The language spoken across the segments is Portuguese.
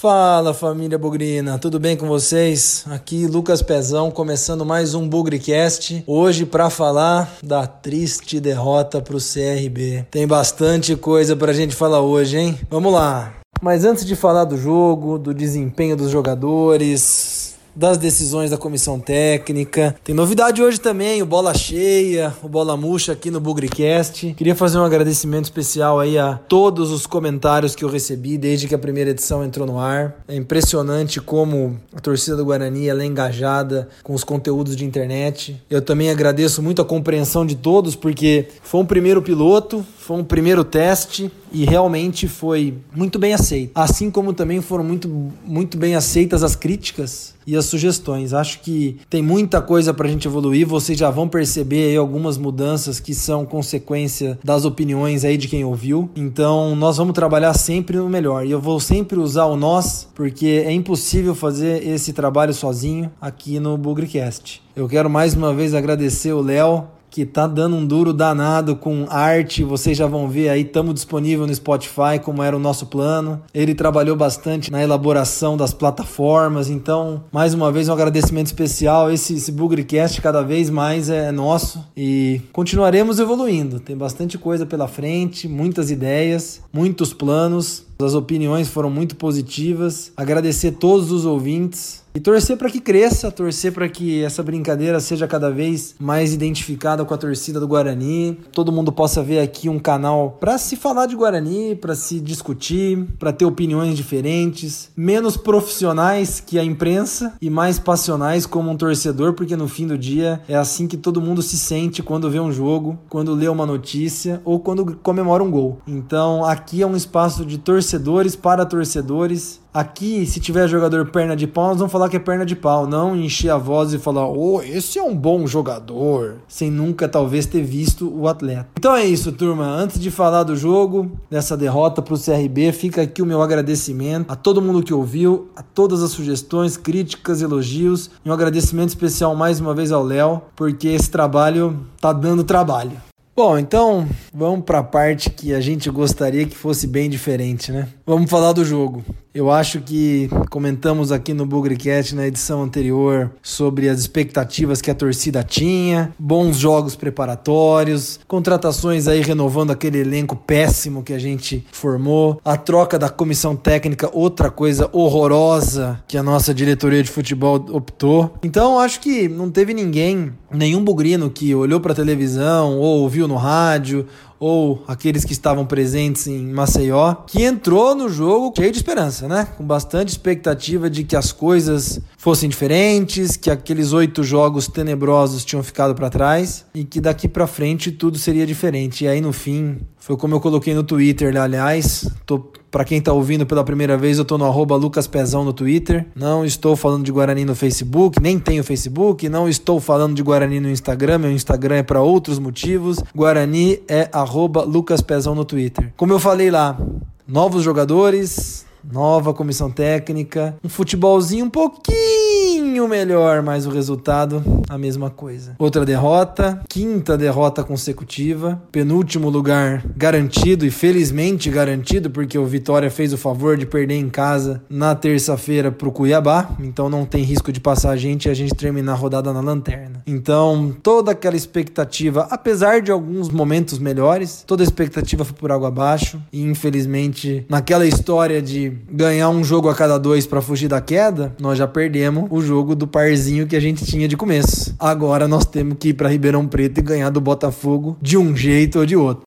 Fala família Bugrina, tudo bem com vocês? Aqui Lucas Pezão começando mais um Bugricast. Hoje para falar da triste derrota pro CRB. Tem bastante coisa pra gente falar hoje, hein? Vamos lá. Mas antes de falar do jogo, do desempenho dos jogadores, das decisões da comissão técnica. Tem novidade hoje também, o Bola Cheia, o Bola Murcha aqui no Bugricast. Queria fazer um agradecimento especial aí a todos os comentários que eu recebi desde que a primeira edição entrou no ar. É impressionante como a torcida do Guarani é engajada com os conteúdos de internet. Eu também agradeço muito a compreensão de todos, porque foi um primeiro piloto, foi um primeiro teste e realmente foi muito bem aceito. Assim como também foram muito, muito bem aceitas as críticas e as sugestões. Acho que tem muita coisa para a gente evoluir. Vocês já vão perceber aí algumas mudanças que são consequência das opiniões aí de quem ouviu. Então nós vamos trabalhar sempre no melhor. E eu vou sempre usar o nós, porque é impossível fazer esse trabalho sozinho aqui no Bugrecast. Eu quero mais uma vez agradecer o Léo que tá dando um duro danado com arte. Vocês já vão ver aí, estamos disponível no Spotify, como era o nosso plano. Ele trabalhou bastante na elaboração das plataformas, então, mais uma vez, um agradecimento especial. Esse, esse Bugrecast cada vez mais é nosso e continuaremos evoluindo. Tem bastante coisa pela frente, muitas ideias, muitos planos. As opiniões foram muito positivas. Agradecer todos os ouvintes e torcer para que cresça, torcer para que essa brincadeira seja cada vez mais identificada com a torcida do Guarani. Todo mundo possa ver aqui um canal para se falar de Guarani, para se discutir, para ter opiniões diferentes, menos profissionais que a imprensa e mais passionais como um torcedor, porque no fim do dia é assim que todo mundo se sente quando vê um jogo, quando lê uma notícia ou quando comemora um gol. Então, aqui é um espaço de torcedor torcedores para torcedores. Aqui, se tiver jogador perna de pau, nós vamos falar que é perna de pau, não encher a voz e falar, oh, esse é um bom jogador, sem nunca talvez ter visto o atleta. Então é isso, turma. Antes de falar do jogo, dessa derrota para o CRB, fica aqui o meu agradecimento a todo mundo que ouviu, a todas as sugestões, críticas, elogios, e um agradecimento especial mais uma vez ao Léo, porque esse trabalho tá dando trabalho. Bom, então vamos para a parte que a gente gostaria que fosse bem diferente, né? Vamos falar do jogo. Eu acho que comentamos aqui no Bugrecast na edição anterior sobre as expectativas que a torcida tinha, bons jogos preparatórios, contratações aí renovando aquele elenco péssimo que a gente formou, a troca da comissão técnica, outra coisa horrorosa que a nossa diretoria de futebol optou. Então acho que não teve ninguém, nenhum bugrino que olhou para televisão ou ouviu no rádio ou aqueles que estavam presentes em Maceió, que entrou no jogo cheio de esperança, né? Com bastante expectativa de que as coisas fossem diferentes, que aqueles oito jogos tenebrosos tinham ficado para trás e que daqui para frente tudo seria diferente. E aí no fim, foi como eu coloquei no Twitter, aliás, tô para quem tá ouvindo pela primeira vez, eu tô no arroba lucaspezão no Twitter. Não estou falando de Guarani no Facebook, nem tenho Facebook. Não estou falando de Guarani no Instagram. Meu Instagram é para outros motivos. Guarani é arroba lucaspezão no Twitter. Como eu falei lá, novos jogadores, nova comissão técnica, um futebolzinho um pouquinho melhor, mas o resultado a mesma coisa. Outra derrota, quinta derrota consecutiva, penúltimo lugar garantido e felizmente garantido porque o Vitória fez o favor de perder em casa na terça-feira pro Cuiabá, então não tem risco de passar a gente e a gente terminar a rodada na lanterna. Então, toda aquela expectativa, apesar de alguns momentos melhores, toda a expectativa foi por água abaixo e infelizmente naquela história de ganhar um jogo a cada dois para fugir da queda, nós já perdemos o jogo do parzinho que a gente tinha de começo. Agora nós temos que ir para Ribeirão Preto e ganhar do Botafogo de um jeito ou de outro.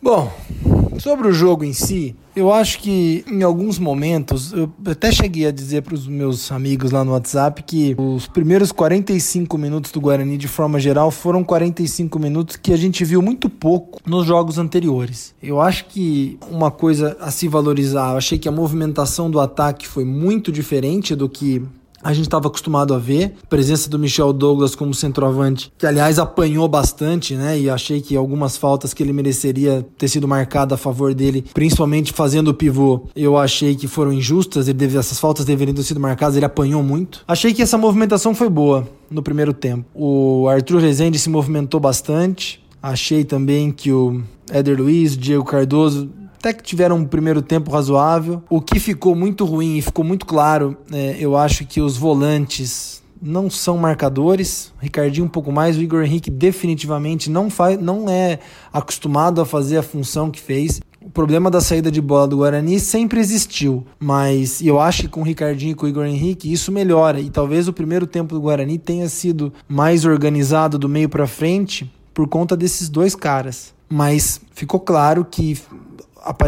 Bom, sobre o jogo em si, eu acho que em alguns momentos, eu até cheguei a dizer para os meus amigos lá no WhatsApp que os primeiros 45 minutos do Guarani, de forma geral, foram 45 minutos que a gente viu muito pouco nos jogos anteriores. Eu acho que uma coisa a se valorizar, eu achei que a movimentação do ataque foi muito diferente do que a gente estava acostumado a ver. Presença do Michel Douglas como centroavante, que aliás apanhou bastante, né? E achei que algumas faltas que ele mereceria ter sido marcada a favor dele, principalmente fazendo o pivô, eu achei que foram injustas. Ele deve, essas faltas deveriam ter sido marcadas, ele apanhou muito. Achei que essa movimentação foi boa no primeiro tempo. O Arthur Rezende se movimentou bastante Achei também que o Éder Luiz, Diego Cardoso até que tiveram um primeiro tempo razoável. O que ficou muito ruim e ficou muito claro, é, eu acho que os volantes não são marcadores. O Ricardinho um pouco mais, o Igor Henrique definitivamente não faz, não é acostumado a fazer a função que fez. O problema da saída de bola do Guarani sempre existiu, mas eu acho que com o Ricardinho e com o Igor Henrique isso melhora e talvez o primeiro tempo do Guarani tenha sido mais organizado do meio para frente por conta desses dois caras. Mas ficou claro que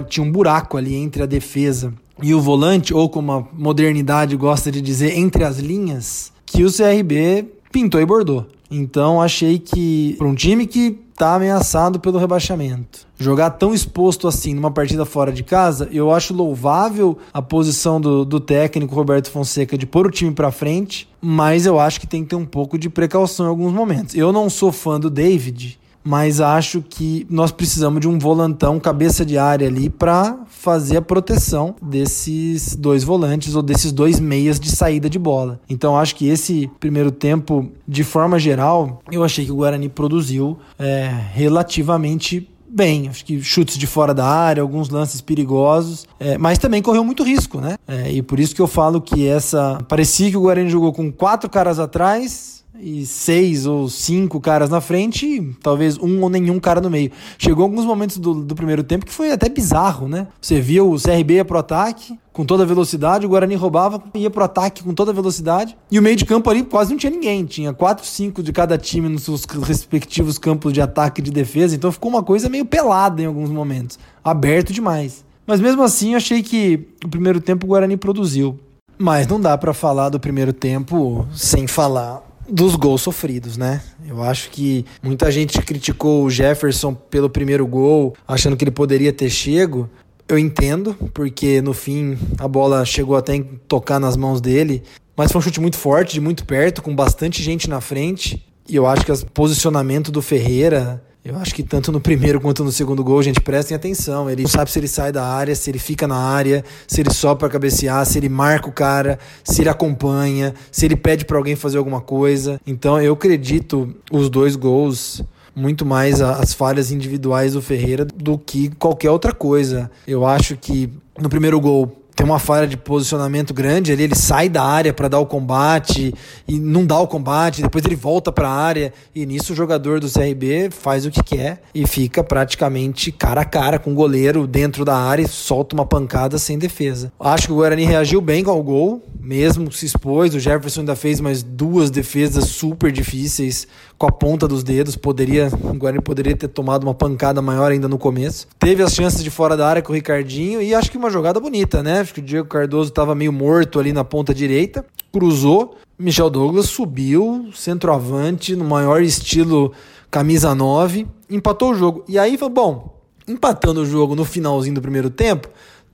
tinha um buraco ali entre a defesa e o volante, ou como a modernidade gosta de dizer, entre as linhas, que o CRB pintou e bordou. Então achei que para um time que está ameaçado pelo rebaixamento, jogar tão exposto assim numa partida fora de casa, eu acho louvável a posição do, do técnico Roberto Fonseca de pôr o time para frente, mas eu acho que tem que ter um pouco de precaução em alguns momentos. Eu não sou fã do David, mas acho que nós precisamos de um volantão cabeça de área ali para fazer a proteção desses dois volantes ou desses dois meias de saída de bola. Então acho que esse primeiro tempo, de forma geral, eu achei que o Guarani produziu é, relativamente bem. Acho que chutes de fora da área, alguns lances perigosos, é, mas também correu muito risco, né? É, e por isso que eu falo que essa. Parecia que o Guarani jogou com quatro caras atrás e seis ou cinco caras na frente e talvez um ou nenhum cara no meio. Chegou alguns momentos do, do primeiro tempo que foi até bizarro, né? Você viu o CRB ia pro ataque com toda velocidade, o Guarani roubava, ia pro ataque com toda velocidade e o meio de campo ali quase não tinha ninguém. Tinha quatro, cinco de cada time nos seus respectivos campos de ataque e de defesa, então ficou uma coisa meio pelada em alguns momentos, aberto demais. Mas mesmo assim, eu achei que o primeiro tempo o Guarani produziu. Mas não dá para falar do primeiro tempo sem falar dos gols sofridos, né? Eu acho que muita gente criticou o Jefferson pelo primeiro gol, achando que ele poderia ter chego. Eu entendo, porque no fim a bola chegou até a tocar nas mãos dele, mas foi um chute muito forte, de muito perto, com bastante gente na frente. E eu acho que o posicionamento do Ferreira eu acho que tanto no primeiro quanto no segundo gol, gente, prestem atenção. Ele não sabe se ele sai da área, se ele fica na área, se ele sobe para cabecear, se ele marca o cara, se ele acompanha, se ele pede para alguém fazer alguma coisa. Então eu acredito os dois gols muito mais as falhas individuais do Ferreira do que qualquer outra coisa. Eu acho que no primeiro gol tem uma falha de posicionamento grande ali, ele sai da área para dar o combate e não dá o combate, depois ele volta para a área e nisso o jogador do CRB faz o que quer e fica praticamente cara a cara com o goleiro dentro da área e solta uma pancada sem defesa. Acho que o Guarani reagiu bem com o gol, mesmo se expôs, o Jefferson ainda fez mais duas defesas super difíceis com a ponta dos dedos, poderia, o Guarani poderia ter tomado uma pancada maior ainda no começo. Teve as chances de fora da área com o Ricardinho e acho que uma jogada bonita, né? Acho que o Diego Cardoso estava meio morto ali na ponta direita, cruzou, Michel Douglas subiu, centroavante, no maior estilo camisa 9, empatou o jogo. E aí, bom, empatando o jogo no finalzinho do primeiro tempo,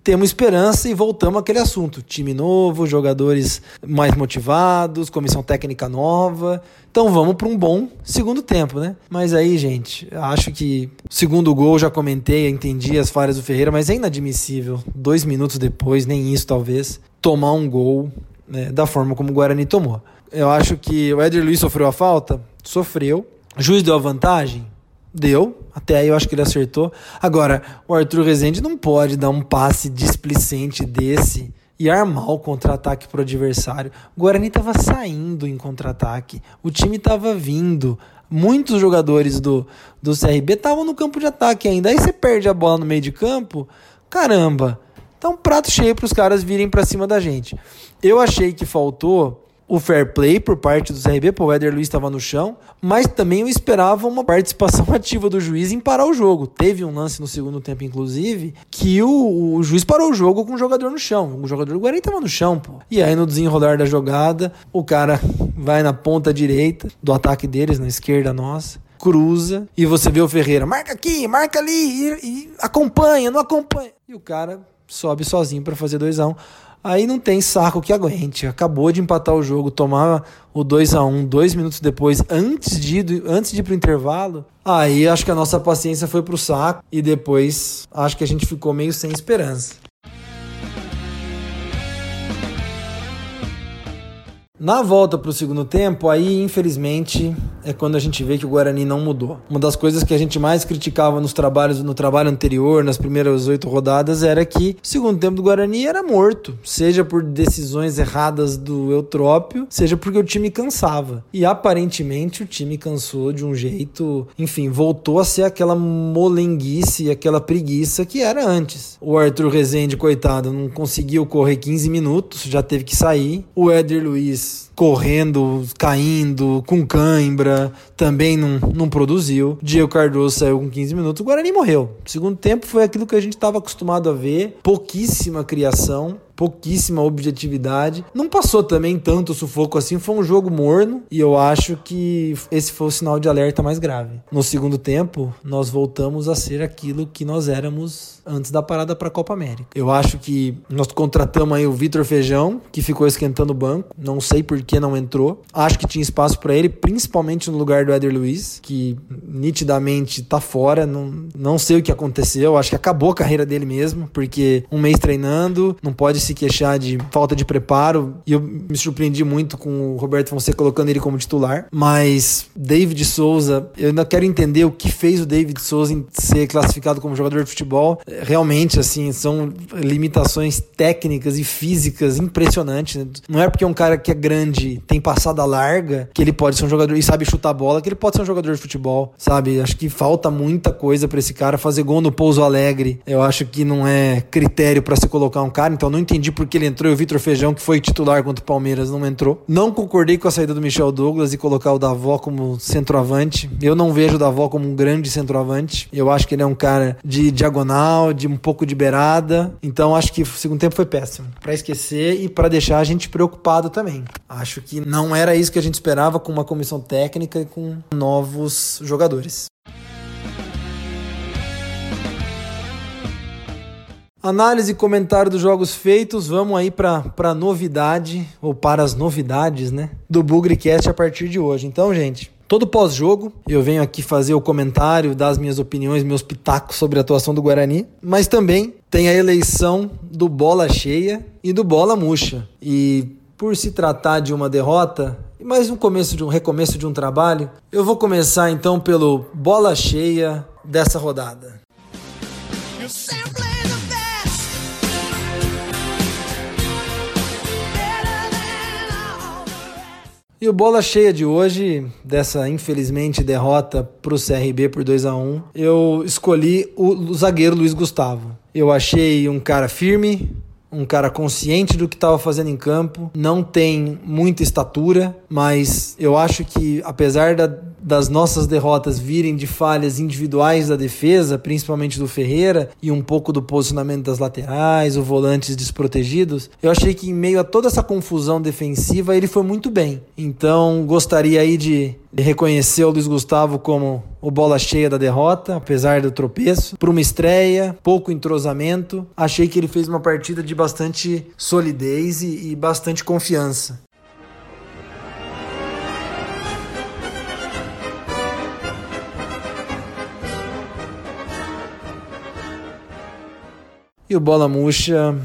temos esperança e voltamos àquele assunto. Time novo, jogadores mais motivados, comissão técnica nova. Então vamos para um bom segundo tempo, né? Mas aí, gente, acho que segundo gol já comentei, entendi as falhas do Ferreira, mas é inadmissível. Dois minutos depois, nem isso talvez, tomar um gol né, da forma como o Guarani tomou. Eu acho que o Éder Luiz sofreu a falta? Sofreu. O juiz deu a vantagem? Deu, até aí eu acho que ele acertou. Agora, o Arthur Rezende não pode dar um passe displicente desse e armar o contra-ataque para o adversário. O Guarani estava saindo em contra-ataque, o time estava vindo. Muitos jogadores do, do CRB estavam no campo de ataque ainda. Aí você perde a bola no meio de campo, caramba, tá um prato cheio para os caras virem para cima da gente. Eu achei que faltou o fair play por parte do CRB, pô, o Éder Luiz estava no chão, mas também eu esperava uma participação ativa do juiz em parar o jogo. Teve um lance no segundo tempo, inclusive, que o, o juiz parou o jogo com o jogador no chão. O jogador do Guarani estava no chão, pô. E aí, no desenrolar da jogada, o cara vai na ponta direita do ataque deles, na esquerda nossa, cruza, e você vê o Ferreira, marca aqui, marca ali, e, e acompanha, não acompanha. E o cara sobe sozinho para fazer 2 a 1 um. Aí não tem saco que aguente. Acabou de empatar o jogo, tomar o 2 a 1 dois minutos depois, antes de, antes de ir pro intervalo. Aí acho que a nossa paciência foi pro saco e depois acho que a gente ficou meio sem esperança. Na volta para o segundo tempo, aí infelizmente é quando a gente vê que o Guarani não mudou. Uma das coisas que a gente mais criticava nos trabalhos, no trabalho anterior, nas primeiras oito rodadas, era que o segundo tempo do Guarani era morto, seja por decisões erradas do Eutrópio, seja porque o time cansava. E aparentemente o time cansou de um jeito, enfim, voltou a ser aquela molenguice, aquela preguiça que era antes. O Arthur Rezende, coitado, não conseguiu correr 15 minutos, já teve que sair. O Éder Luiz correndo, caindo, com cãibra, também não, não produziu. Diego Cardoso saiu com 15 minutos, o Guarani morreu. segundo tempo foi aquilo que a gente estava acostumado a ver, pouquíssima criação, pouquíssima objetividade. Não passou também tanto sufoco assim, foi um jogo morno e eu acho que esse foi o sinal de alerta mais grave. No segundo tempo, nós voltamos a ser aquilo que nós éramos antes da parada para a Copa América. Eu acho que nós contratamos aí o Vitor Feijão, que ficou esquentando o banco, não sei por que não entrou. Acho que tinha espaço para ele, principalmente no lugar do Éder Luiz, que nitidamente tá fora, não, não sei o que aconteceu, acho que acabou a carreira dele mesmo, porque um mês treinando, não pode se queixar de falta de preparo. E eu me surpreendi muito com o Roberto Fonseca colocando ele como titular. Mas David Souza, eu ainda quero entender o que fez o David Souza ser classificado como jogador de futebol. Realmente, assim, são limitações técnicas e físicas impressionantes. Né? Não é porque um cara que é grande, tem passada larga, que ele pode ser um jogador e sabe chutar bola, que ele pode ser um jogador de futebol, sabe? Acho que falta muita coisa para esse cara fazer gol no Pouso Alegre. Eu acho que não é critério para se colocar um cara, então não entendi entendi porque ele entrou e o Vitor Feijão, que foi titular contra o Palmeiras, não entrou. Não concordei com a saída do Michel Douglas e colocar o Davó como centroavante. Eu não vejo o Davó como um grande centroavante. Eu acho que ele é um cara de diagonal, de um pouco de beirada. Então acho que o segundo tempo foi péssimo. Para esquecer e para deixar a gente preocupado também. Acho que não era isso que a gente esperava com uma comissão técnica e com novos jogadores. Análise e comentário dos jogos feitos, vamos aí para a novidade, ou para as novidades, né, do Bugrecast a partir de hoje. Então, gente, todo pós-jogo eu venho aqui fazer o comentário das minhas opiniões, meus pitacos sobre a atuação do Guarani, mas também tem a eleição do Bola Cheia e do Bola Murcha. E por se tratar de uma derrota, mais um começo de um recomeço de um trabalho, eu vou começar então pelo Bola Cheia dessa rodada. E o bola cheia de hoje, dessa infelizmente derrota para o CRB por 2 a 1 eu escolhi o, zagueiro Luiz Gustavo. Eu achei um cara firme, um cara consciente do que estava fazendo em campo, não tem muita estatura, mas eu acho que apesar da, das nossas derrotas virem de falhas individuais da defesa, principalmente do Ferreira, e um pouco do posicionamento das laterais, os volantes desprotegidos, eu achei que em meio a toda essa confusão defensiva ele foi muito bem. Então gostaria aí de reconhecer o Luiz Gustavo como o bola cheia da derrota, apesar do tropeço, para uma estreia, pouco entrosamento. Achei que ele fez uma partida de bastante solidez e, e bastante confiança. E o bola murcha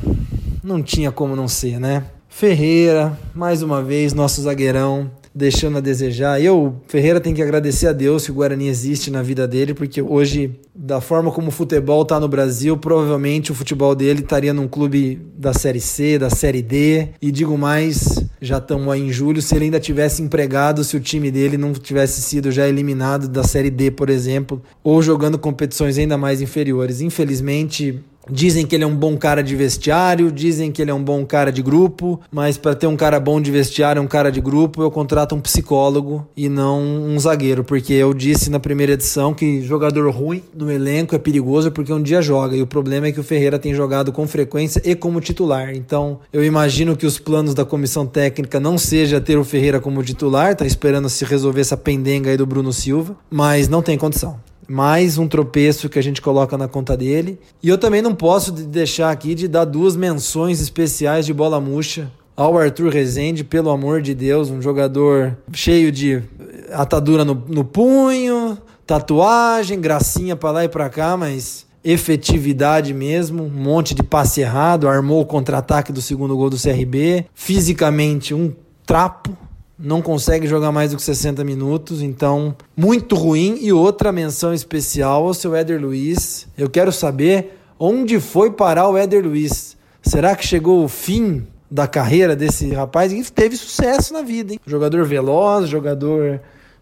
não tinha como não ser, né? Ferreira, mais uma vez, nosso zagueirão, deixando a desejar. Eu, Ferreira, tem que agradecer a Deus se o Guarani existe na vida dele, porque hoje, da forma como o futebol está no Brasil, provavelmente o futebol dele estaria num clube da Série C, da Série D. E digo mais, já estamos aí em julho, se ele ainda tivesse empregado, se o time dele não tivesse sido já eliminado da Série D, por exemplo, ou jogando competições ainda mais inferiores. Infelizmente, Dizem que ele é um bom cara de vestiário, dizem que ele é um bom cara de grupo, mas para ter um cara bom de vestiário, um cara de grupo, eu contrato um psicólogo e não um zagueiro, porque eu disse na primeira edição que jogador ruim no elenco é perigoso porque um dia joga, e o problema é que o Ferreira tem jogado com frequência e como titular. Então, eu imagino que os planos da comissão técnica não seja ter o Ferreira como titular, tá esperando se resolver essa pendenga aí do Bruno Silva, mas não tem condição mais um tropeço que a gente coloca na conta dele. E eu também não posso deixar aqui de dar duas menções especiais de bola murcha ao Arthur Rezende, pelo amor de Deus, um jogador cheio de atadura no, no punho, tatuagem, gracinha para lá e para cá, mas efetividade mesmo, um monte de passe errado, armou o contra-ataque do segundo gol do CRB, fisicamente um trapo, não consegue jogar mais do que 60 minutos, então muito ruim. E outra menção especial ao seu Éder Luiz. Eu quero saber onde foi parar o Éder Luiz. Será que chegou o fim da carreira desse rapaz? E teve sucesso na vida, hein? Jogador veloz, jogador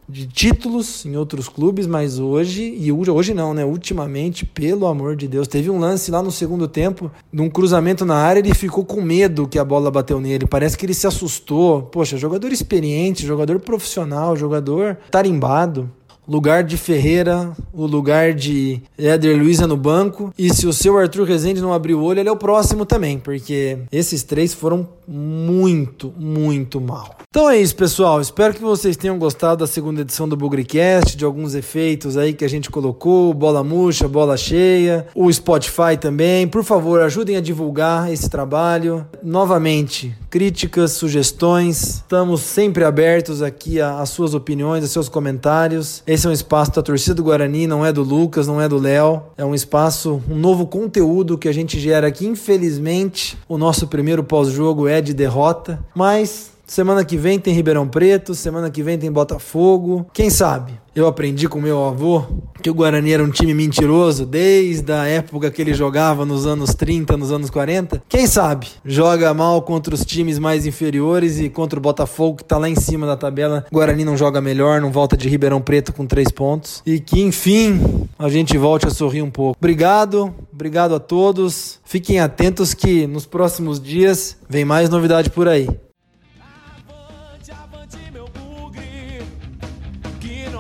de títulos em outros clubes, mas hoje, e hoje não, né? Ultimamente, pelo amor de Deus, teve um lance lá no segundo tempo, num cruzamento na área, ele ficou com medo que a bola bateu nele. Parece que ele se assustou. Poxa, jogador experiente, jogador profissional, jogador tarimbado lugar de Ferreira, o lugar de Éder Luiza no banco. E se o seu Arthur Rezende não abrir o olho, ele é o próximo também, porque esses três foram muito, muito mal. Então é isso, pessoal. Espero que vocês tenham gostado da segunda edição do Bugrecast, de alguns efeitos aí que a gente colocou, bola murcha, bola cheia, o Spotify também. Por favor, ajudem a divulgar esse trabalho. Novamente, críticas, sugestões. Estamos sempre abertos aqui às suas opiniões, aos seus comentários. Esse é um espaço da torcida do Guarani, não é do Lucas, não é do Léo. É um espaço, um novo conteúdo que a gente gera aqui. Infelizmente, o nosso primeiro pós-jogo é de derrota, mas Semana que vem tem Ribeirão Preto, semana que vem tem Botafogo. Quem sabe? Eu aprendi com meu avô que o Guarani era um time mentiroso desde a época que ele jogava nos anos 30, nos anos 40. Quem sabe? Joga mal contra os times mais inferiores e contra o Botafogo que tá lá em cima da tabela. O Guarani não joga melhor, não volta de Ribeirão Preto com três pontos. E que enfim a gente volte a sorrir um pouco. Obrigado, obrigado a todos. Fiquem atentos que nos próximos dias vem mais novidade por aí.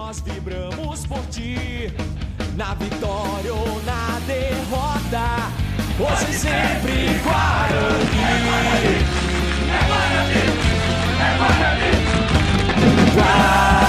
nós vibramos por ti, na vitória ou na derrota, hoje sempre Guarani. É Guarani, é Guarani, é Guarani. Guarani.